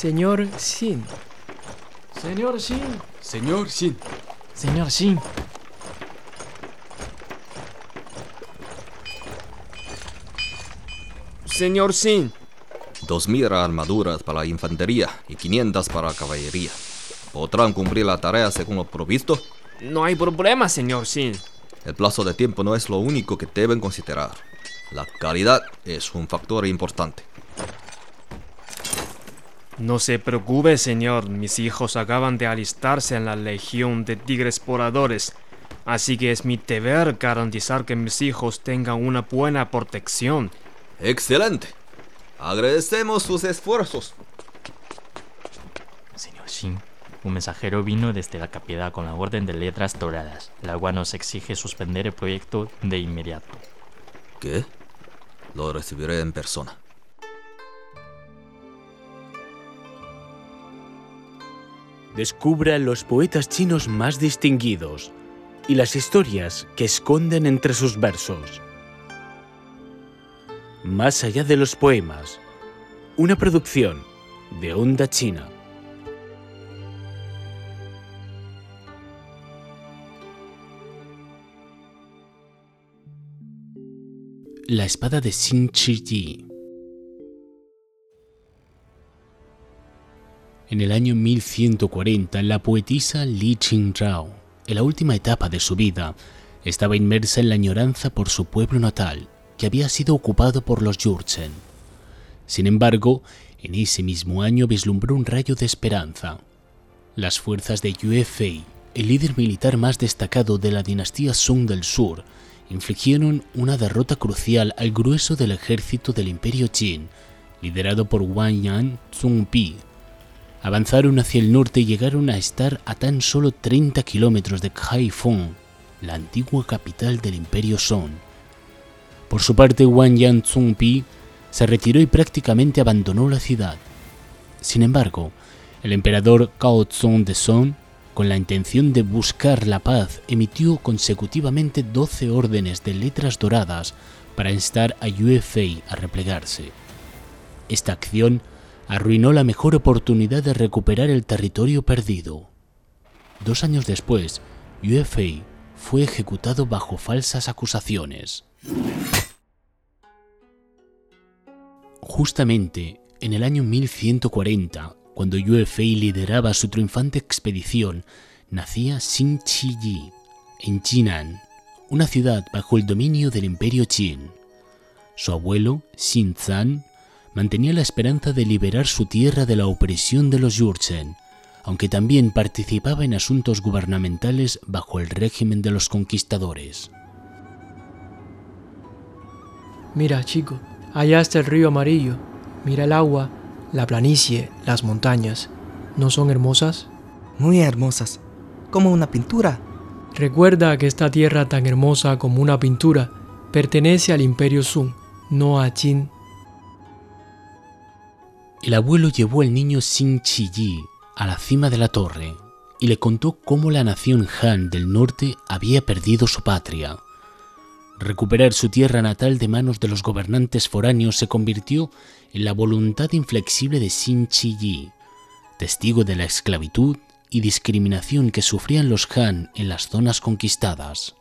Señor Xin. Señor Xin. Señor Xin. Señor Xin. Señor Xin. Dos mil armaduras para la infantería y 500 para la caballería. ¿Podrán cumplir la tarea según lo provisto? No hay problema, señor Xin. El plazo de tiempo no es lo único que deben considerar. La calidad es un factor importante. No se preocupe, señor. Mis hijos acaban de alistarse en la Legión de Tigres Voladores. Así que es mi deber garantizar que mis hijos tengan una buena protección. Excelente. Agradecemos sus esfuerzos. Señor Xin, un mensajero vino desde la capital con la orden de letras doradas, la cual nos exige suspender el proyecto de inmediato. ¿Qué? Lo recibiré en persona. Descubra los poetas chinos más distinguidos y las historias que esconden entre sus versos. Más allá de los poemas, una producción de Onda China. La espada de Xin Chi Yi. En el año 1140, la poetisa Li Qingzhao, en la última etapa de su vida, estaba inmersa en la añoranza por su pueblo natal, que había sido ocupado por los Jurchen. Sin embargo, en ese mismo año vislumbró un rayo de esperanza. Las fuerzas de Yue Fei, el líder militar más destacado de la dinastía Song del Sur, infligieron una derrota crucial al grueso del ejército del Imperio Qin, liderado por Wang Yan Zhongpi. Avanzaron hacia el norte y llegaron a estar a tan solo 30 kilómetros de Haiphong, la antigua capital del Imperio Song. Por su parte, Wang Yan Zhongpi se retiró y prácticamente abandonó la ciudad. Sin embargo, el emperador Cao Zong de Song con la intención de buscar la paz, emitió consecutivamente 12 órdenes de letras doradas para instar a Yue Fei a replegarse. Esta acción arruinó la mejor oportunidad de recuperar el territorio perdido. Dos años después, Fei fue ejecutado bajo falsas acusaciones. Justamente en el año 1140, cuando Fei lideraba su triunfante expedición, nacía Xin Chi en Jinan, una ciudad bajo el dominio del Imperio Qin. Su abuelo, Xin Zan, mantenía la esperanza de liberar su tierra de la opresión de los Yurchen, aunque también participaba en asuntos gubernamentales bajo el régimen de los conquistadores. Mira, chico, allá está el río amarillo. Mira el agua, la planicie, las montañas. ¿No son hermosas? Muy hermosas, como una pintura. Recuerda que esta tierra tan hermosa como una pintura pertenece al Imperio Sung, no a Qin. El abuelo llevó al niño Xin Chi Yi a la cima de la torre y le contó cómo la nación Han del norte había perdido su patria. Recuperar su tierra natal de manos de los gobernantes foráneos se convirtió en la voluntad inflexible de Xin Chi Yi, testigo de la esclavitud y discriminación que sufrían los Han en las zonas conquistadas.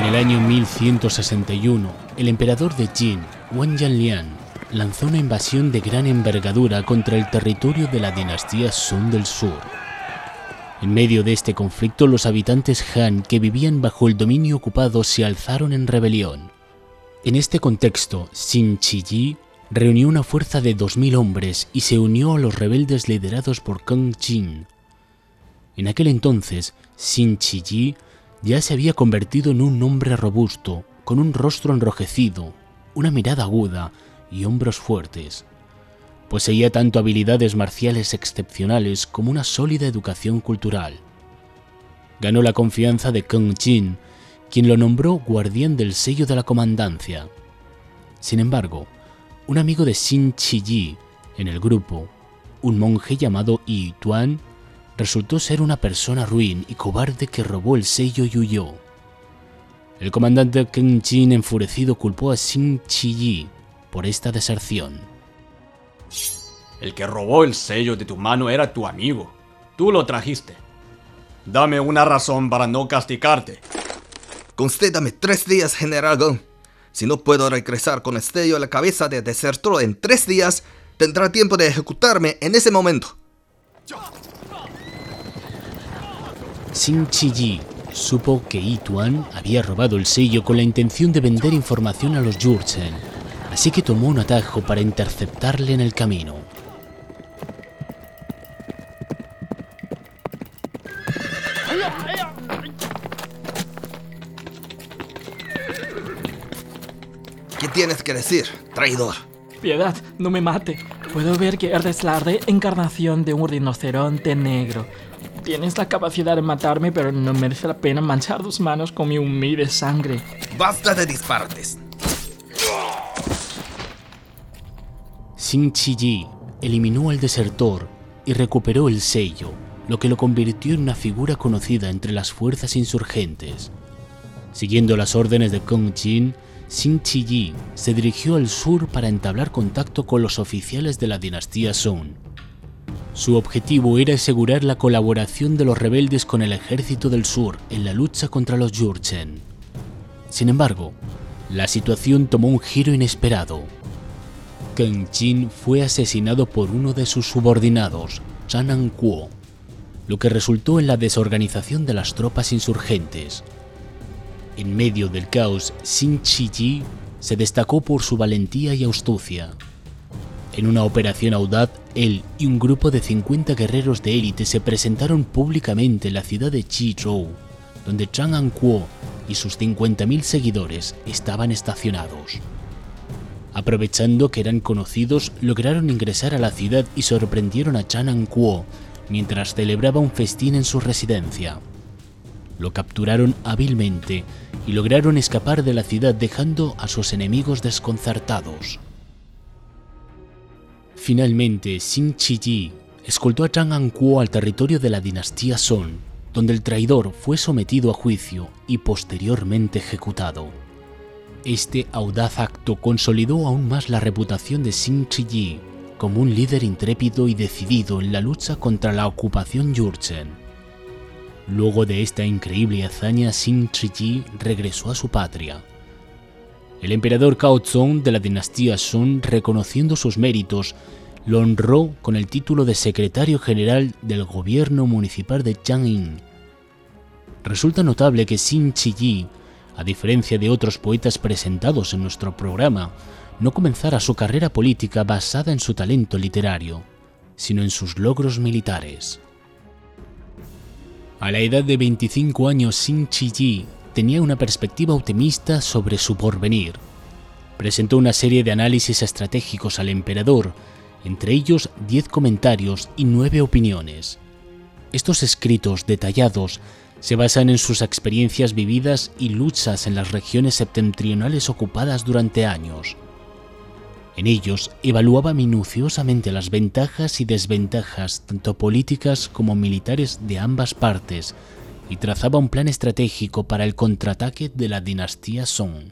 En el año 1161, el emperador de Jin, Wang Yanlian, lanzó una invasión de gran envergadura contra el territorio de la dinastía Song del Sur. En medio de este conflicto, los habitantes Han que vivían bajo el dominio ocupado se alzaron en rebelión. En este contexto, Xin Chi Yi reunió una fuerza de 2.000 hombres y se unió a los rebeldes liderados por Kang Jin. En aquel entonces, Xin Chi Yi ya se había convertido en un hombre robusto, con un rostro enrojecido, una mirada aguda y hombros fuertes. Poseía tanto habilidades marciales excepcionales como una sólida educación cultural. Ganó la confianza de Kang Jin, quien lo nombró guardián del sello de la comandancia. Sin embargo, un amigo de Xin Chi Yi en el grupo, un monje llamado Yi Tuan, resultó ser una persona ruin y cobarde que robó el sello y huyó. El comandante Ken Jin enfurecido culpó a Xin Chi por esta deserción. El que robó el sello de tu mano era tu amigo. Tú lo trajiste. Dame una razón para no castigarte. Concédame tres días, General Gun. Si no puedo regresar con el sello a la cabeza de desertor en tres días, tendrá tiempo de ejecutarme en ese momento. Xin Chi supo que Yi Tuan había robado el sello con la intención de vender información a los Jurchen, así que tomó un atajo para interceptarle en el camino. ¿Qué tienes que decir, traidor? Piedad, no me mate. Puedo ver que eres la reencarnación de un rinoceronte negro. Tienes la capacidad de matarme, pero no merece la pena manchar tus manos con mi humilde sangre. Basta de disparates. Xin Chi eliminó al desertor y recuperó el sello, lo que lo convirtió en una figura conocida entre las fuerzas insurgentes. Siguiendo las órdenes de Kong Jin, Xin Chi se dirigió al sur para entablar contacto con los oficiales de la dinastía Song. Su objetivo era asegurar la colaboración de los rebeldes con el ejército del sur en la lucha contra los Jurchen. Sin embargo, la situación tomó un giro inesperado. Kang Jin fue asesinado por uno de sus subordinados, Chan Kuo, lo que resultó en la desorganización de las tropas insurgentes. En medio del caos, Xin Chi se destacó por su valentía y astucia. En una operación audaz, él y un grupo de 50 guerreros de élite se presentaron públicamente en la ciudad de Chizhou, donde Chang An-kuo y sus 50.000 seguidores estaban estacionados. Aprovechando que eran conocidos, lograron ingresar a la ciudad y sorprendieron a Chan An-kuo mientras celebraba un festín en su residencia. Lo capturaron hábilmente y lograron escapar de la ciudad dejando a sus enemigos desconcertados. Finalmente, Xin Chi escoltó a Chang An-kuo al territorio de la dinastía Song, donde el traidor fue sometido a juicio y posteriormente ejecutado. Este audaz acto consolidó aún más la reputación de Xin Chi como un líder intrépido y decidido en la lucha contra la ocupación Jurchen. Luego de esta increíble hazaña, Xin Chi regresó a su patria. El emperador Cao Zong de la dinastía Song, reconociendo sus méritos, lo honró con el título de secretario general del gobierno municipal de Chang'in. Resulta notable que Xin Chi a diferencia de otros poetas presentados en nuestro programa, no comenzara su carrera política basada en su talento literario, sino en sus logros militares. A la edad de 25 años, Xin Chi tenía una perspectiva optimista sobre su porvenir. Presentó una serie de análisis estratégicos al emperador, entre ellos 10 comentarios y 9 opiniones. Estos escritos detallados se basan en sus experiencias vividas y luchas en las regiones septentrionales ocupadas durante años. En ellos evaluaba minuciosamente las ventajas y desventajas tanto políticas como militares de ambas partes y trazaba un plan estratégico para el contraataque de la dinastía Song.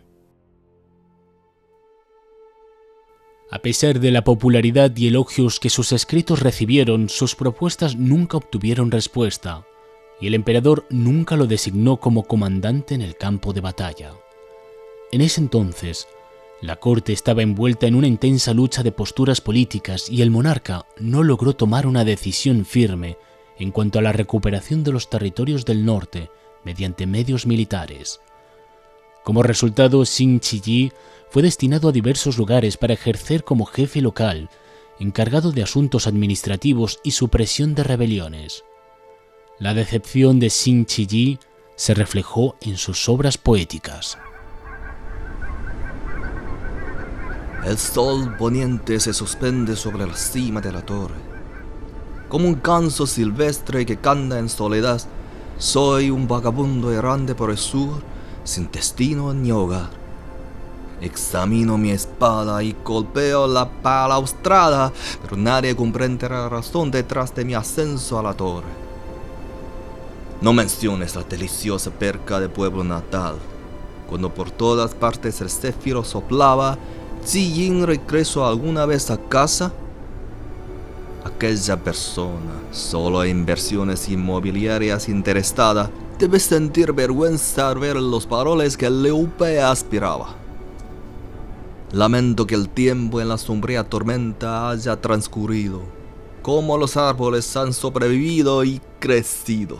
A pesar de la popularidad y elogios que sus escritos recibieron, sus propuestas nunca obtuvieron respuesta, y el emperador nunca lo designó como comandante en el campo de batalla. En ese entonces, la corte estaba envuelta en una intensa lucha de posturas políticas y el monarca no logró tomar una decisión firme en cuanto a la recuperación de los territorios del norte mediante medios militares. Como resultado, Xin Chi fue destinado a diversos lugares para ejercer como jefe local, encargado de asuntos administrativos y supresión de rebeliones. La decepción de Xin Chi se reflejó en sus obras poéticas. El sol poniente se suspende sobre la cima de la torre. Como un canso silvestre que canta en soledad, soy un vagabundo errante por el sur, sin destino ni hogar. Examino mi espada y golpeo la balaustrada, pero nadie comprende la razón detrás de mi ascenso a la torre. No menciones la deliciosa perca de pueblo natal. Cuando por todas partes el céfiro soplaba, Yin regresó alguna vez a casa. Aquella persona, solo en inversiones inmobiliarias interesada, debe sentir vergüenza al ver los paroles que LUP aspiraba. Lamento que el tiempo en la sombría tormenta haya transcurrido, como los árboles han sobrevivido y crecido.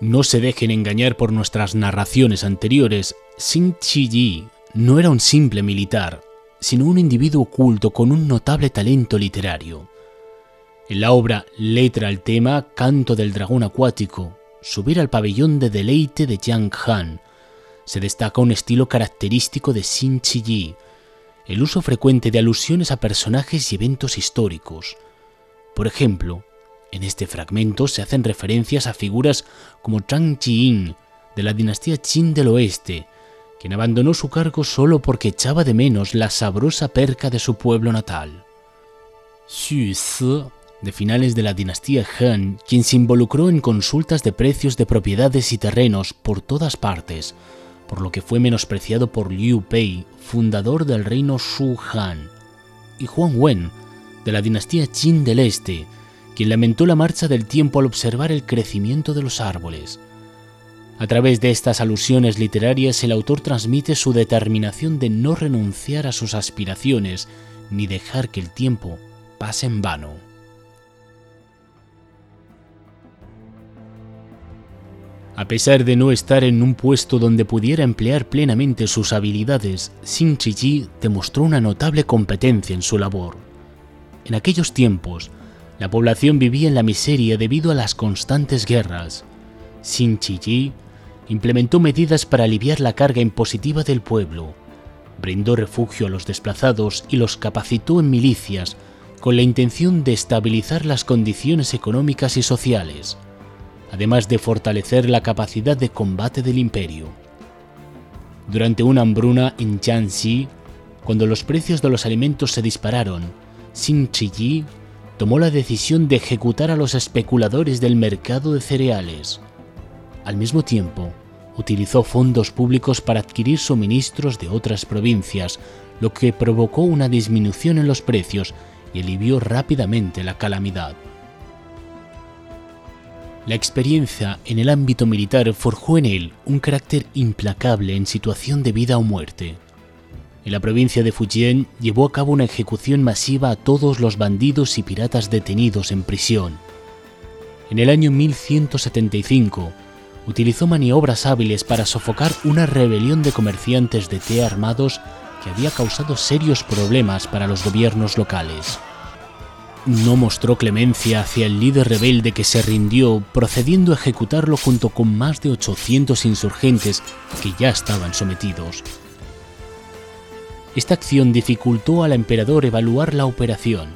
No se dejen engañar por nuestras narraciones anteriores. Xin Chi no era un simple militar, sino un individuo oculto con un notable talento literario. En la obra Letra al tema Canto del dragón acuático, Subir al pabellón de deleite de Jiang Han, se destaca un estilo característico de Xin Chi el uso frecuente de alusiones a personajes y eventos históricos. Por ejemplo, en este fragmento se hacen referencias a figuras como Zhang Jiyin, de la dinastía Qin del Oeste, quien abandonó su cargo solo porque echaba de menos la sabrosa perca de su pueblo natal. Xu Si, de finales de la dinastía Han, quien se involucró en consultas de precios de propiedades y terrenos por todas partes, por lo que fue menospreciado por Liu Pei, fundador del reino Shu Han, y Huang Wen, de la dinastía Qin del Este, quien lamentó la marcha del tiempo al observar el crecimiento de los árboles. A través de estas alusiones literarias el autor transmite su determinación de no renunciar a sus aspiraciones ni dejar que el tiempo pase en vano. A pesar de no estar en un puesto donde pudiera emplear plenamente sus habilidades, Xin Chi demostró una notable competencia en su labor. En aquellos tiempos, la población vivía en la miseria debido a las constantes guerras. Xin Chi implementó medidas para aliviar la carga impositiva del pueblo, brindó refugio a los desplazados y los capacitó en milicias con la intención de estabilizar las condiciones económicas y sociales, además de fortalecer la capacidad de combate del imperio. Durante una hambruna en Jiangxi, cuando los precios de los alimentos se dispararon, Xin Chi tomó la decisión de ejecutar a los especuladores del mercado de cereales. Al mismo tiempo, utilizó fondos públicos para adquirir suministros de otras provincias, lo que provocó una disminución en los precios y alivió rápidamente la calamidad. La experiencia en el ámbito militar forjó en él un carácter implacable en situación de vida o muerte en la provincia de Fujian llevó a cabo una ejecución masiva a todos los bandidos y piratas detenidos en prisión. En el año 1175, utilizó maniobras hábiles para sofocar una rebelión de comerciantes de té armados que había causado serios problemas para los gobiernos locales. No mostró clemencia hacia el líder rebelde que se rindió, procediendo a ejecutarlo junto con más de 800 insurgentes que ya estaban sometidos. Esta acción dificultó al emperador evaluar la operación.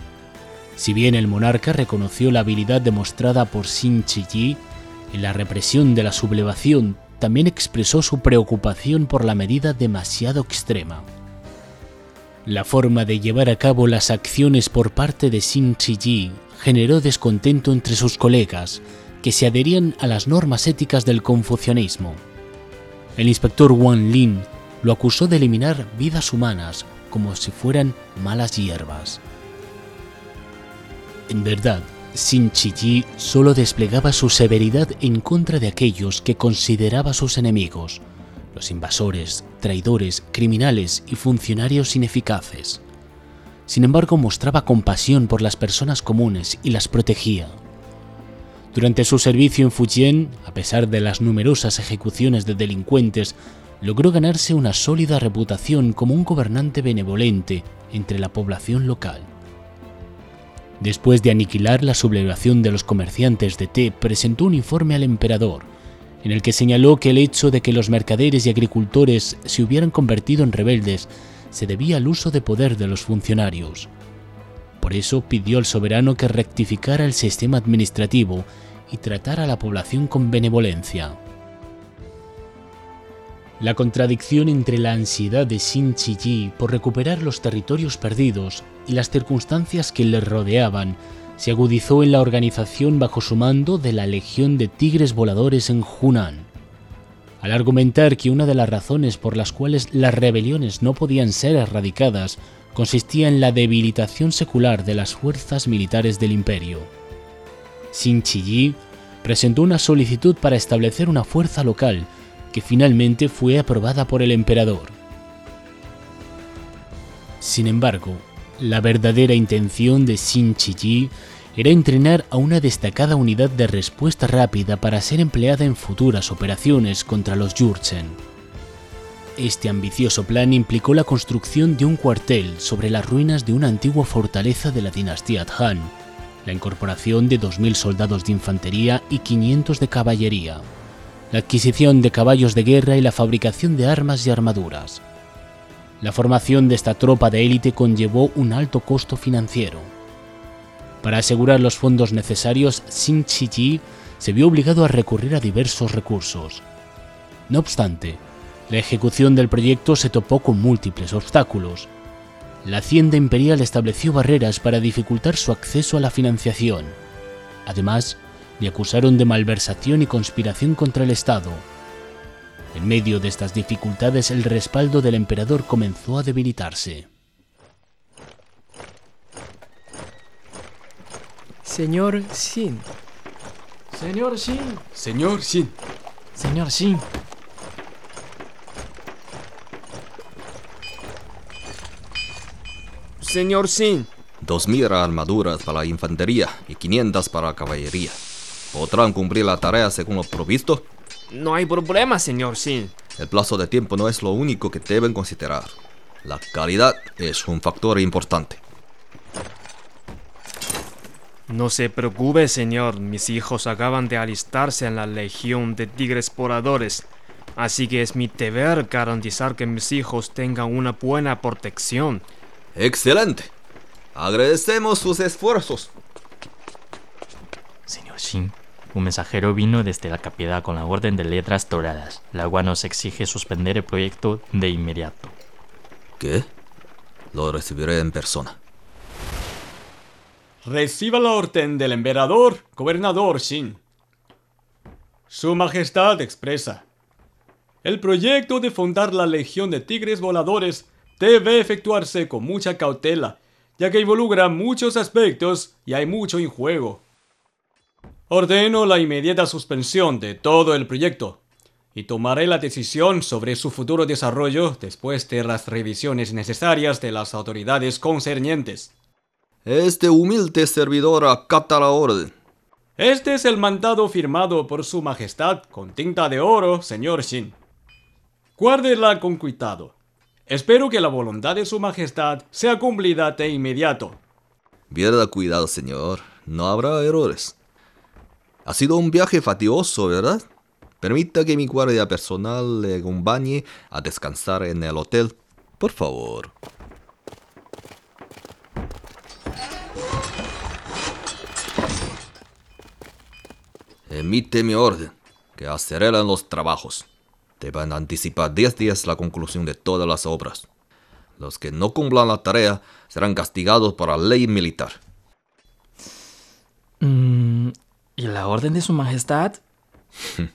Si bien el monarca reconoció la habilidad demostrada por Xin Chi en la represión de la sublevación, también expresó su preocupación por la medida demasiado extrema. La forma de llevar a cabo las acciones por parte de Xin Chi generó descontento entre sus colegas, que se adherían a las normas éticas del confucianismo. El inspector Wang Lin lo acusó de eliminar vidas humanas como si fueran malas hierbas. En verdad, Xin Chi solo desplegaba su severidad en contra de aquellos que consideraba sus enemigos, los invasores, traidores, criminales y funcionarios ineficaces. Sin embargo, mostraba compasión por las personas comunes y las protegía. Durante su servicio en Fujian, a pesar de las numerosas ejecuciones de delincuentes, logró ganarse una sólida reputación como un gobernante benevolente entre la población local. Después de aniquilar la sublevación de los comerciantes de té, presentó un informe al emperador, en el que señaló que el hecho de que los mercaderes y agricultores se hubieran convertido en rebeldes se debía al uso de poder de los funcionarios. Por eso pidió al soberano que rectificara el sistema administrativo y tratara a la población con benevolencia. La contradicción entre la ansiedad de Xin Chi por recuperar los territorios perdidos y las circunstancias que le rodeaban se agudizó en la organización bajo su mando de la Legión de Tigres Voladores en Hunan. al argumentar que una de las razones por las cuales las rebeliones no podían ser erradicadas consistía en la debilitación secular de las fuerzas militares del imperio. Xin Yi presentó una solicitud para establecer una fuerza local que finalmente fue aprobada por el emperador. Sin embargo, la verdadera intención de Xin Yi era entrenar a una destacada unidad de respuesta rápida para ser empleada en futuras operaciones contra los Jurchen. Este ambicioso plan implicó la construcción de un cuartel sobre las ruinas de una antigua fortaleza de la dinastía Han, la incorporación de 2.000 soldados de infantería y 500 de caballería, la adquisición de caballos de guerra y la fabricación de armas y armaduras. La formación de esta tropa de élite conllevó un alto costo financiero. Para asegurar los fondos necesarios, Xin Chi se vio obligado a recurrir a diversos recursos. No obstante, la ejecución del proyecto se topó con múltiples obstáculos. La Hacienda Imperial estableció barreras para dificultar su acceso a la financiación. Además, le acusaron de malversación y conspiración contra el Estado, en medio de estas dificultades el respaldo del emperador comenzó a debilitarse. Señor Xin. Señor Xin. Señor Xin. Señor Xin. Señor Xin. Dos mil armaduras para la infantería y 500 para la caballería. ¿Podrán cumplir la tarea según lo provisto? No hay problema, señor Xin. El plazo de tiempo no es lo único que deben considerar. La calidad es un factor importante. No se preocupe, señor. Mis hijos acaban de alistarse en la Legión de Tigres Poradores. Así que es mi deber garantizar que mis hijos tengan una buena protección. Excelente. Agradecemos sus esfuerzos. Xin, un mensajero vino desde la capital con la orden de letras doradas, la cual nos exige suspender el proyecto de inmediato. ¿Qué? Lo recibiré en persona. Reciba la orden del emperador, gobernador Xin. Su Majestad expresa. El proyecto de fundar la Legión de Tigres Voladores debe efectuarse con mucha cautela, ya que involucra muchos aspectos y hay mucho en juego. Ordeno la inmediata suspensión de todo el proyecto y tomaré la decisión sobre su futuro desarrollo después de las revisiones necesarias de las autoridades concernientes. Este humilde servidor acata la orden. Este es el mandado firmado por Su Majestad con tinta de oro, señor Shin. Guárdela con cuidado. Espero que la voluntad de Su Majestad sea cumplida de inmediato. Pierda cuidado, señor. No habrá errores. Ha sido un viaje fatigoso, ¿verdad? Permita que mi guardia personal le acompañe a descansar en el hotel. Por favor. Emite mi orden, que aceleran los trabajos. Deben anticipar 10 días la conclusión de todas las obras. Los que no cumplan la tarea serán castigados por la ley militar. Mm, ¿Y la orden de su majestad?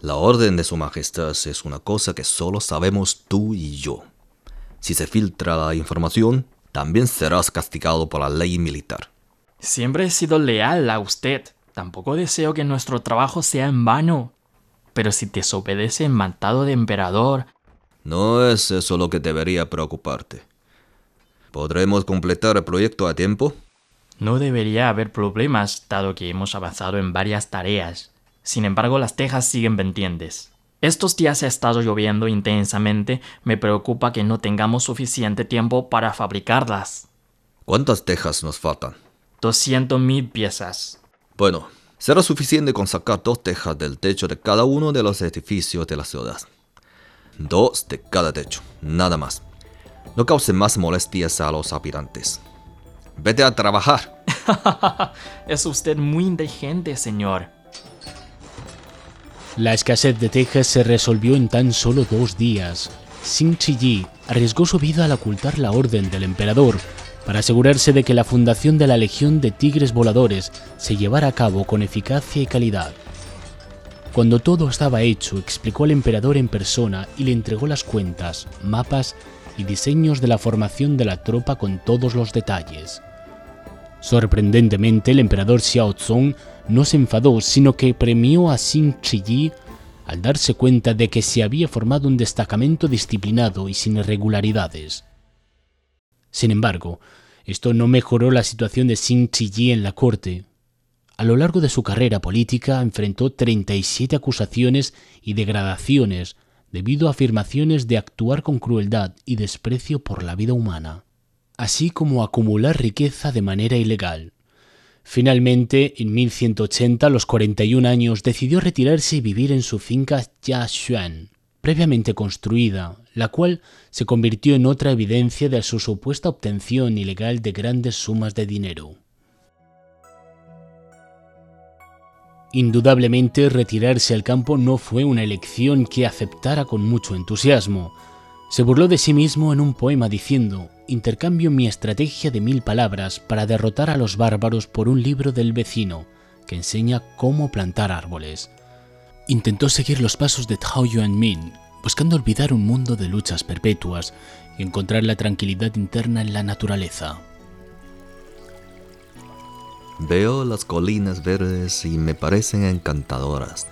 La orden de su majestad es una cosa que solo sabemos tú y yo. Si se filtra la información, también serás castigado por la ley militar. Siempre he sido leal a usted. Tampoco deseo que nuestro trabajo sea en vano. Pero si desobedece el mandado de emperador... No es eso lo que debería preocuparte. ¿Podremos completar el proyecto a tiempo? No debería haber problemas, dado que hemos avanzado en varias tareas. Sin embargo, las tejas siguen pendientes. Estos días ha estado lloviendo intensamente, me preocupa que no tengamos suficiente tiempo para fabricarlas. ¿Cuántas tejas nos faltan? 200.000 piezas. Bueno, será suficiente con sacar dos tejas del techo de cada uno de los edificios de la ciudad. Dos de cada techo, nada más. No cause más molestias a los habitantes. Vete a trabajar. es usted muy inteligente, señor. La escasez de tejas se resolvió en tan solo dos días. Xin Chi arriesgó su vida al ocultar la orden del emperador para asegurarse de que la fundación de la Legión de Tigres Voladores se llevara a cabo con eficacia y calidad. Cuando todo estaba hecho, explicó al emperador en persona y le entregó las cuentas, mapas y diseños de la formación de la tropa con todos los detalles. Sorprendentemente, el emperador Xiao Zong no se enfadó, sino que premió a Xin Chiyi al darse cuenta de que se había formado un destacamento disciplinado y sin irregularidades. Sin embargo, esto no mejoró la situación de Xin Chiyi en la corte. A lo largo de su carrera política enfrentó 37 acusaciones y degradaciones debido a afirmaciones de actuar con crueldad y desprecio por la vida humana así como acumular riqueza de manera ilegal. Finalmente, en 1180, a los 41 años, decidió retirarse y vivir en su finca Jiashuan, previamente construida, la cual se convirtió en otra evidencia de su supuesta obtención ilegal de grandes sumas de dinero. Indudablemente, retirarse al campo no fue una elección que aceptara con mucho entusiasmo, se burló de sí mismo en un poema diciendo, intercambio mi estrategia de mil palabras para derrotar a los bárbaros por un libro del vecino que enseña cómo plantar árboles. Intentó seguir los pasos de Tao Yuanmin, buscando olvidar un mundo de luchas perpetuas y encontrar la tranquilidad interna en la naturaleza. Veo las colinas verdes y me parecen encantadoras.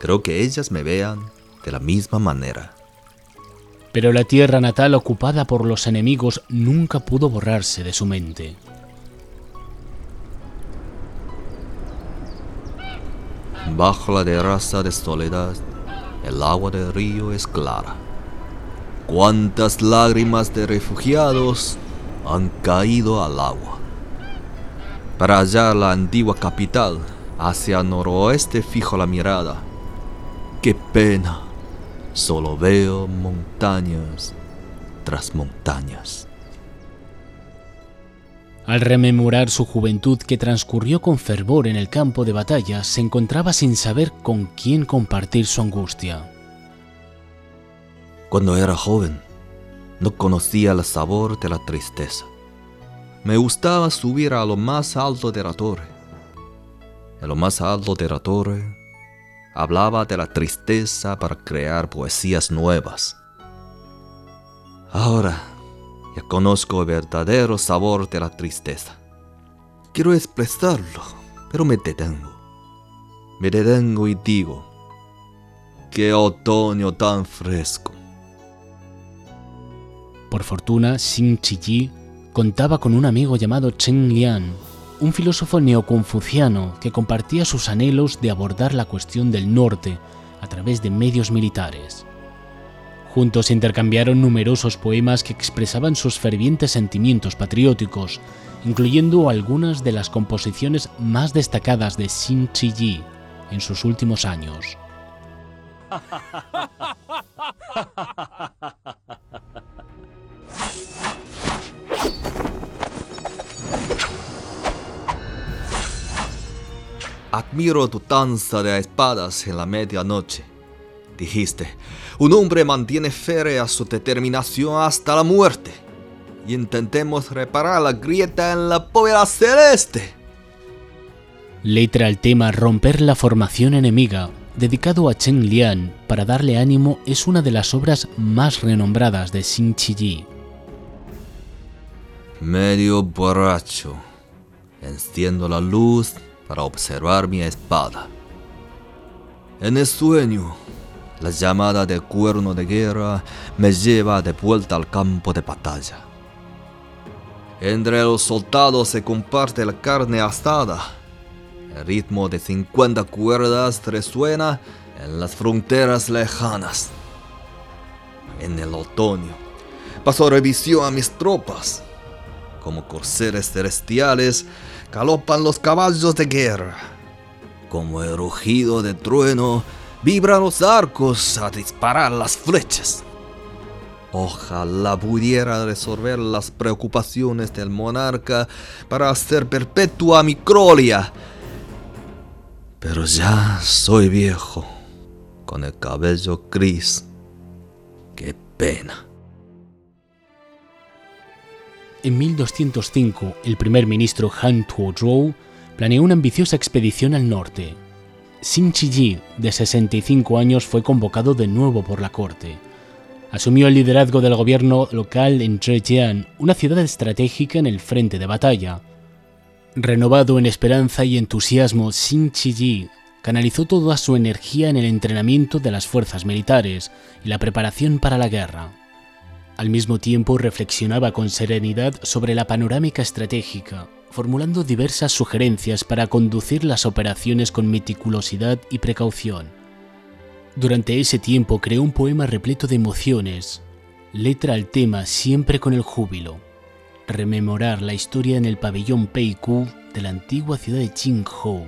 Creo que ellas me vean de la misma manera pero la tierra natal ocupada por los enemigos nunca pudo borrarse de su mente. Bajo la terraza de soledad, el agua del río es clara. Cuántas lágrimas de refugiados han caído al agua. Para hallar la antigua capital, hacia noroeste fijo la mirada. ¡Qué pena! Solo veo montañas tras montañas. Al rememorar su juventud que transcurrió con fervor en el campo de batalla, se encontraba sin saber con quién compartir su angustia. Cuando era joven, no conocía el sabor de la tristeza. Me gustaba subir a lo más alto de la torre. En lo más alto de la torre hablaba de la tristeza para crear poesías nuevas. Ahora ya conozco el verdadero sabor de la tristeza. Quiero expresarlo, pero me detengo. Me detengo y digo, qué otoño tan fresco. Por fortuna, Xin Chiyi contaba con un amigo llamado Chen Lian, un filósofo neoconfuciano que compartía sus anhelos de abordar la cuestión del norte a través de medios militares. Juntos intercambiaron numerosos poemas que expresaban sus fervientes sentimientos patrióticos, incluyendo algunas de las composiciones más destacadas de Xin Chi en sus últimos años. Admiro tu danza de espadas en la medianoche. Dijiste, un hombre mantiene a su determinación hasta la muerte. Y intentemos reparar la grieta en la bóveda celeste. Letra al tema Romper la formación enemiga, dedicado a Chen Lian para darle ánimo, es una de las obras más renombradas de Xin Chi Medio borracho. Enciendo la luz para observar mi espada. En el sueño, la llamada de cuerno de guerra me lleva de vuelta al campo de batalla. Entre los soldados se comparte la carne asada. El ritmo de 50 cuerdas resuena en las fronteras lejanas. En el otoño, paso revisión a mis tropas. Como corceles celestiales, galopan los caballos de guerra. Como el rugido de trueno, vibran los arcos a disparar las flechas. Ojalá pudiera resolver las preocupaciones del monarca para hacer perpetua mi crolia. Pero ya soy viejo, con el cabello gris. Qué pena. En 1205, el primer ministro Han Tuozhou planeó una ambiciosa expedición al norte. Xin Chi de 65 años, fue convocado de nuevo por la corte. Asumió el liderazgo del gobierno local en Zhejiang, una ciudad estratégica en el frente de batalla. Renovado en esperanza y entusiasmo, Xin Chi canalizó toda su energía en el entrenamiento de las fuerzas militares y la preparación para la guerra. Al mismo tiempo reflexionaba con serenidad sobre la panorámica estratégica, formulando diversas sugerencias para conducir las operaciones con meticulosidad y precaución. Durante ese tiempo creó un poema repleto de emociones, letra al tema siempre con el júbilo, rememorar la historia en el pabellón Peiku de la antigua ciudad de Qinghou,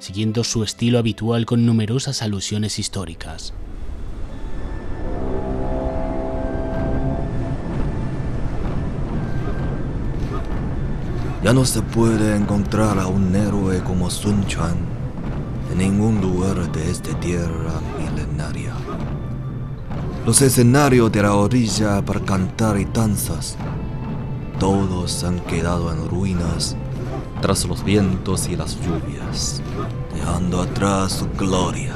siguiendo su estilo habitual con numerosas alusiones históricas. Ya no se puede encontrar a un héroe como Sun Quan en ningún lugar de esta tierra milenaria. Los escenarios de la orilla para cantar y danzas, todos han quedado en ruinas tras los vientos y las lluvias, dejando atrás su gloria.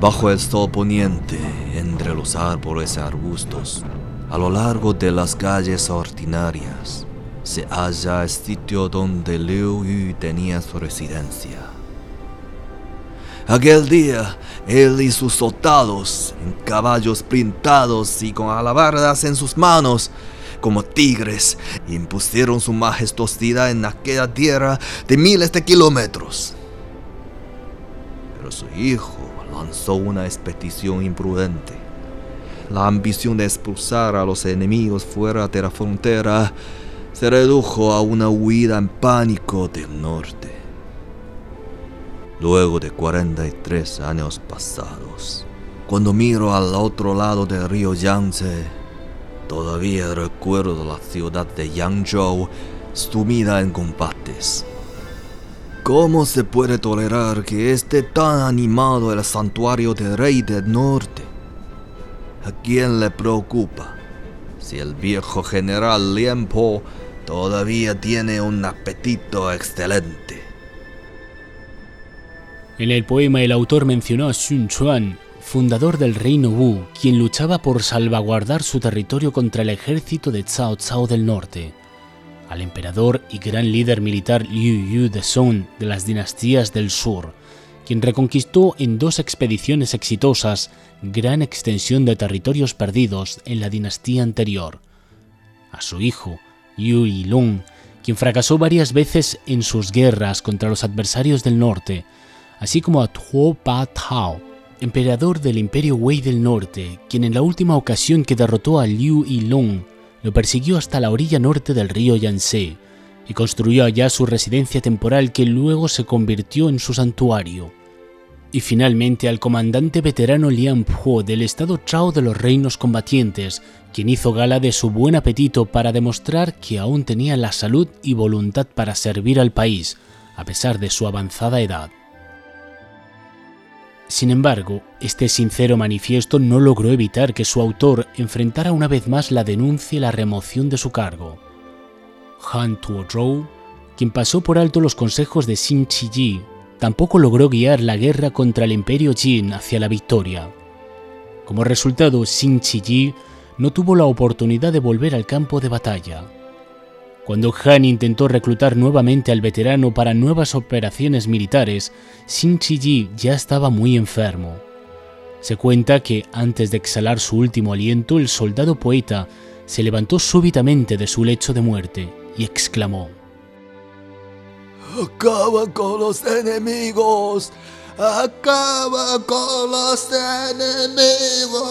Bajo el sol poniente, entre los árboles y arbustos, a lo largo de las calles ordinarias, se halla el sitio donde Liu Yu tenía su residencia. Aquel día, él y sus soldados, en caballos pintados y con alabardas en sus manos, como tigres, impusieron su majestuosidad en aquella tierra de miles de kilómetros. Pero su hijo lanzó una expedición imprudente. La ambición de expulsar a los enemigos fuera de la frontera se redujo a una huida en pánico del norte. Luego de 43 años pasados, cuando miro al otro lado del río Yangtze, todavía recuerdo la ciudad de Yangzhou sumida en combates. ¿Cómo se puede tolerar que esté tan animado el santuario del rey del norte? ¿A quién le preocupa si el viejo general Liempo todavía tiene un apetito excelente? En el poema el autor mencionó a Sun Quan, fundador del reino Wu, quien luchaba por salvaguardar su territorio contra el ejército de Cao Cao del norte, al emperador y gran líder militar Liu Yu de Song de las dinastías del sur, quien reconquistó en dos expediciones exitosas gran extensión de territorios perdidos en la dinastía anterior, a su hijo, Yu Yilong, quien fracasó varias veces en sus guerras contra los adversarios del norte, así como a Tuo Pa Tao, emperador del Imperio Wei del Norte, quien en la última ocasión que derrotó a Liu Yilong lo persiguió hasta la orilla norte del río Yangtze y construyó allá su residencia temporal que luego se convirtió en su santuario. Y finalmente al comandante veterano Liang Po del estado Chao de los reinos combatientes, quien hizo gala de su buen apetito para demostrar que aún tenía la salud y voluntad para servir al país, a pesar de su avanzada edad. Sin embargo, este sincero manifiesto no logró evitar que su autor enfrentara una vez más la denuncia y la remoción de su cargo. Han Tuozhou, quien pasó por alto los consejos de Xin Chi tampoco logró guiar la guerra contra el imperio Jin hacia la victoria. Como resultado, Xin Chi no tuvo la oportunidad de volver al campo de batalla. Cuando Han intentó reclutar nuevamente al veterano para nuevas operaciones militares, Xin Chi ya estaba muy enfermo. Se cuenta que antes de exhalar su último aliento, el soldado poeta se levantó súbitamente de su lecho de muerte y exclamó: Acaba con los enemigos. Acaba con los enemigos.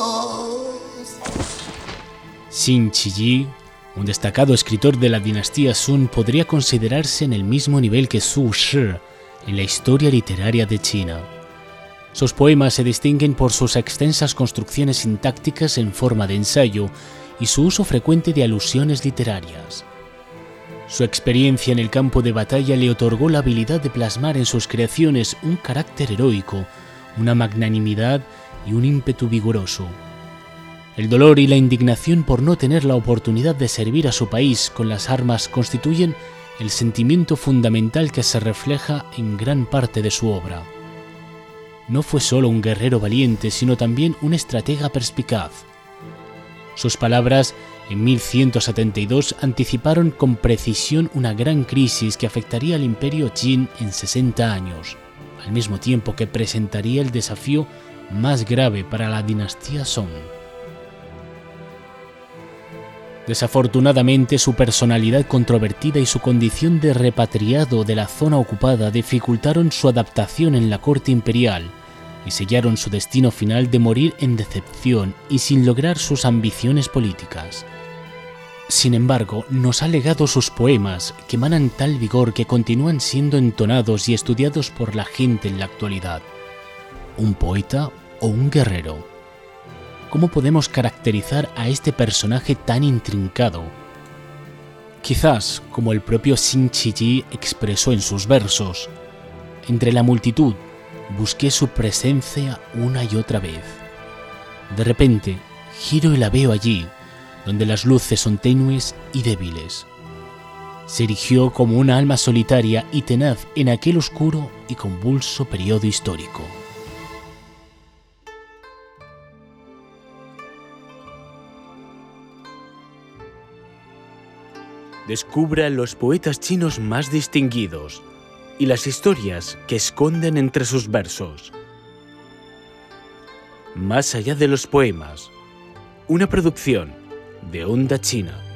Xin Chi un destacado escritor de la dinastía Sun, podría considerarse en el mismo nivel que Su Shi en la historia literaria de China. Sus poemas se distinguen por sus extensas construcciones sintácticas en forma de ensayo y su uso frecuente de alusiones literarias. Su experiencia en el campo de batalla le otorgó la habilidad de plasmar en sus creaciones un carácter heroico, una magnanimidad y un ímpetu vigoroso. El dolor y la indignación por no tener la oportunidad de servir a su país con las armas constituyen el sentimiento fundamental que se refleja en gran parte de su obra. No fue solo un guerrero valiente, sino también un estratega perspicaz. Sus palabras en 1172 anticiparon con precisión una gran crisis que afectaría al imperio Jin en 60 años, al mismo tiempo que presentaría el desafío más grave para la dinastía Song. Desafortunadamente, su personalidad controvertida y su condición de repatriado de la zona ocupada dificultaron su adaptación en la corte imperial y sellaron su destino final de morir en decepción y sin lograr sus ambiciones políticas. Sin embargo, nos ha legado sus poemas, que emanan tal vigor que continúan siendo entonados y estudiados por la gente en la actualidad. ¿Un poeta o un guerrero? ¿Cómo podemos caracterizar a este personaje tan intrincado? Quizás, como el propio Xin Chi expresó en sus versos, entre la multitud busqué su presencia una y otra vez. De repente, giro y la veo allí, donde las luces son tenues y débiles. Se erigió como una alma solitaria y tenaz en aquel oscuro y convulso periodo histórico. Descubra los poetas chinos más distinguidos y las historias que esconden entre sus versos. Más allá de los poemas, una producción de Onda China.